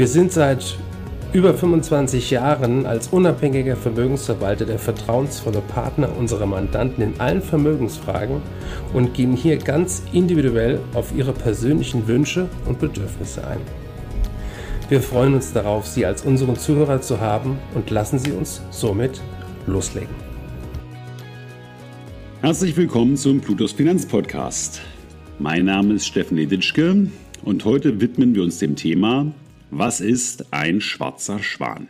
Wir sind seit über 25 Jahren als unabhängiger Vermögensverwalter der vertrauensvolle Partner unserer Mandanten in allen Vermögensfragen und gehen hier ganz individuell auf ihre persönlichen Wünsche und Bedürfnisse ein. Wir freuen uns darauf, Sie als unseren Zuhörer zu haben und lassen Sie uns somit loslegen. Herzlich willkommen zum Plutos Finanzpodcast. Mein Name ist Steffen Leditschke und heute widmen wir uns dem Thema was ist ein schwarzer Schwan?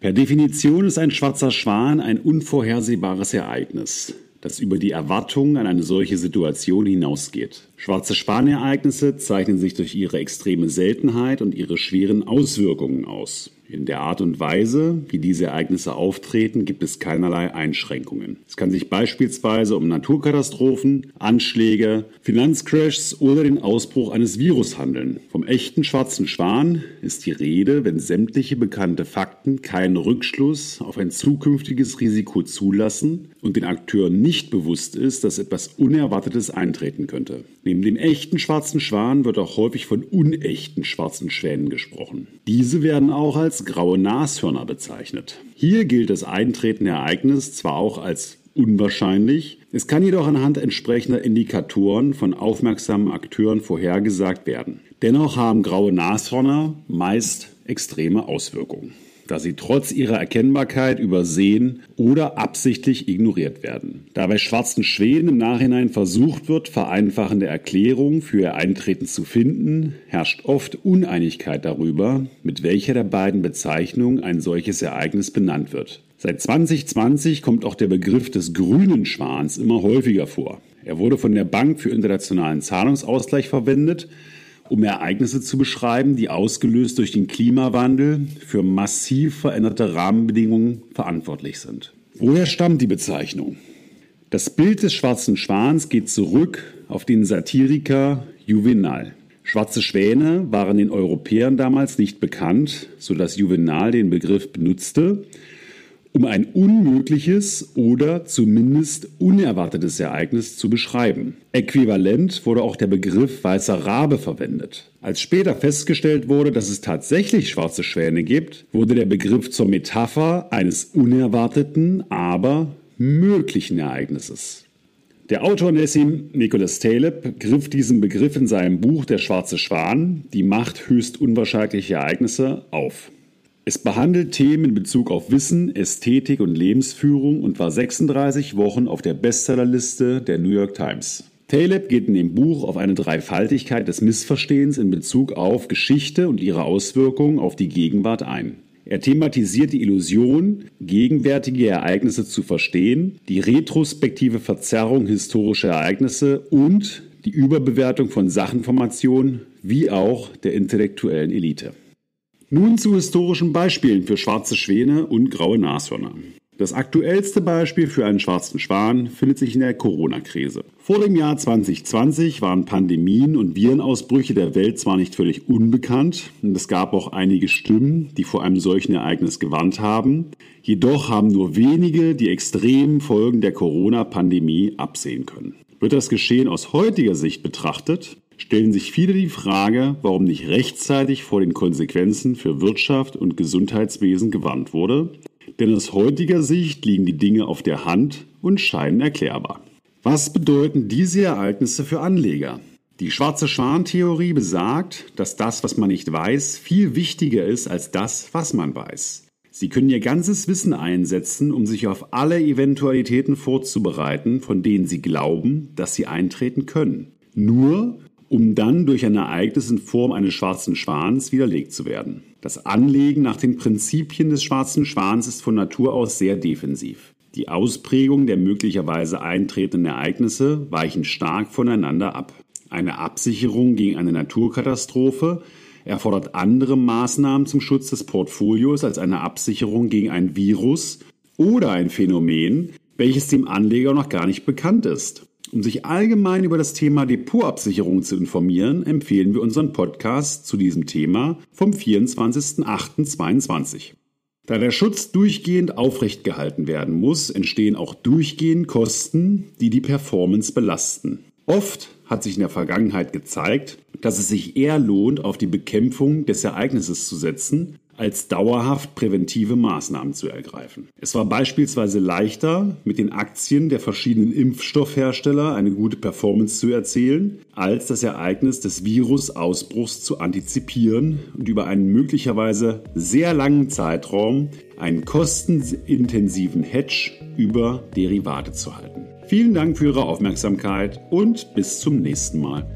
Per Definition ist ein schwarzer Schwan ein unvorhersehbares Ereignis, das über die Erwartungen an eine solche Situation hinausgeht. Schwarze Schwanereignisse zeichnen sich durch ihre extreme Seltenheit und ihre schweren Auswirkungen aus. In der Art und Weise, wie diese Ereignisse auftreten, gibt es keinerlei Einschränkungen. Es kann sich beispielsweise um Naturkatastrophen, Anschläge, Finanzcrashs oder den Ausbruch eines Virus handeln. Vom echten schwarzen Schwan ist die Rede, wenn sämtliche bekannte Fakten keinen Rückschluss auf ein zukünftiges Risiko zulassen und den Akteuren nicht bewusst ist, dass etwas Unerwartetes eintreten könnte. Neben dem echten schwarzen Schwan wird auch häufig von unechten schwarzen Schwänen gesprochen. Diese werden auch als graue Nashörner bezeichnet. Hier gilt das eintretende Ereignis zwar auch als unwahrscheinlich, es kann jedoch anhand entsprechender Indikatoren von aufmerksamen Akteuren vorhergesagt werden. Dennoch haben graue Nashörner meist extreme Auswirkungen da sie trotz ihrer Erkennbarkeit übersehen oder absichtlich ignoriert werden. Da bei schwarzen Schwänen im Nachhinein versucht wird, vereinfachende Erklärungen für ihr Eintreten zu finden, herrscht oft Uneinigkeit darüber, mit welcher der beiden Bezeichnungen ein solches Ereignis benannt wird. Seit 2020 kommt auch der Begriff des grünen Schwans immer häufiger vor. Er wurde von der Bank für internationalen Zahlungsausgleich verwendet, um Ereignisse zu beschreiben, die ausgelöst durch den Klimawandel für massiv veränderte Rahmenbedingungen verantwortlich sind. Woher stammt die Bezeichnung? Das Bild des schwarzen Schwans geht zurück auf den Satiriker Juvenal. Schwarze Schwäne waren den Europäern damals nicht bekannt, sodass Juvenal den Begriff benutzte, um ein unmögliches oder zumindest unerwartetes Ereignis zu beschreiben. Äquivalent wurde auch der Begriff weißer Rabe verwendet. Als später festgestellt wurde, dass es tatsächlich schwarze Schwäne gibt, wurde der Begriff zur Metapher eines unerwarteten, aber möglichen Ereignisses. Der Autor Nessim Nicholas Taleb griff diesen Begriff in seinem Buch Der schwarze Schwan, die Macht höchst unwahrscheinlicher Ereignisse, auf. Es behandelt Themen in Bezug auf Wissen, Ästhetik und Lebensführung und war 36 Wochen auf der Bestsellerliste der New York Times. Taleb geht in dem Buch auf eine Dreifaltigkeit des Missverstehens in Bezug auf Geschichte und ihre Auswirkungen auf die Gegenwart ein. Er thematisiert die Illusion, gegenwärtige Ereignisse zu verstehen, die retrospektive Verzerrung historischer Ereignisse und die Überbewertung von Sachinformationen wie auch der intellektuellen Elite. Nun zu historischen Beispielen für schwarze Schwäne und graue Nashörner. Das aktuellste Beispiel für einen schwarzen Schwan findet sich in der Corona-Krise. Vor dem Jahr 2020 waren Pandemien und Virenausbrüche der Welt zwar nicht völlig unbekannt, und es gab auch einige Stimmen, die vor einem solchen Ereignis gewarnt haben, jedoch haben nur wenige die extremen Folgen der Corona-Pandemie absehen können. Wird das Geschehen aus heutiger Sicht betrachtet, stellen sich viele die Frage, warum nicht rechtzeitig vor den Konsequenzen für Wirtschaft und Gesundheitswesen gewarnt wurde, denn aus heutiger Sicht liegen die Dinge auf der Hand und scheinen erklärbar. Was bedeuten diese Ereignisse für Anleger? Die schwarze Schwan-Theorie besagt, dass das, was man nicht weiß, viel wichtiger ist als das, was man weiß. Sie können Ihr ganzes Wissen einsetzen, um sich auf alle Eventualitäten vorzubereiten, von denen Sie glauben, dass sie eintreten können. Nur um dann durch ein Ereignis in Form eines schwarzen Schwans widerlegt zu werden. Das Anlegen nach den Prinzipien des schwarzen Schwans ist von Natur aus sehr defensiv. Die Ausprägung der möglicherweise eintretenden Ereignisse weichen stark voneinander ab. Eine Absicherung gegen eine Naturkatastrophe Er fordert andere Maßnahmen zum Schutz des Portfolios als eine Absicherung gegen ein Virus oder ein Phänomen, welches dem Anleger noch gar nicht bekannt ist. Um sich allgemein über das Thema Depotabsicherung zu informieren, empfehlen wir unseren Podcast zu diesem Thema vom 24.08.22. Da der Schutz durchgehend aufrecht gehalten werden muss, entstehen auch durchgehend Kosten, die die Performance belasten. Oft hat sich in der Vergangenheit gezeigt, dass es sich eher lohnt, auf die Bekämpfung des Ereignisses zu setzen, als dauerhaft präventive Maßnahmen zu ergreifen. Es war beispielsweise leichter, mit den Aktien der verschiedenen Impfstoffhersteller eine gute Performance zu erzielen, als das Ereignis des Virusausbruchs zu antizipieren und über einen möglicherweise sehr langen Zeitraum einen kostenintensiven Hedge über Derivate zu halten. Vielen Dank für Ihre Aufmerksamkeit und bis zum nächsten Mal.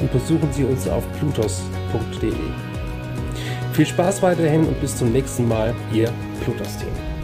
und besuchen Sie uns auf plutos.de. Viel Spaß weiterhin und bis zum nächsten Mal, Ihr Plutos-Team.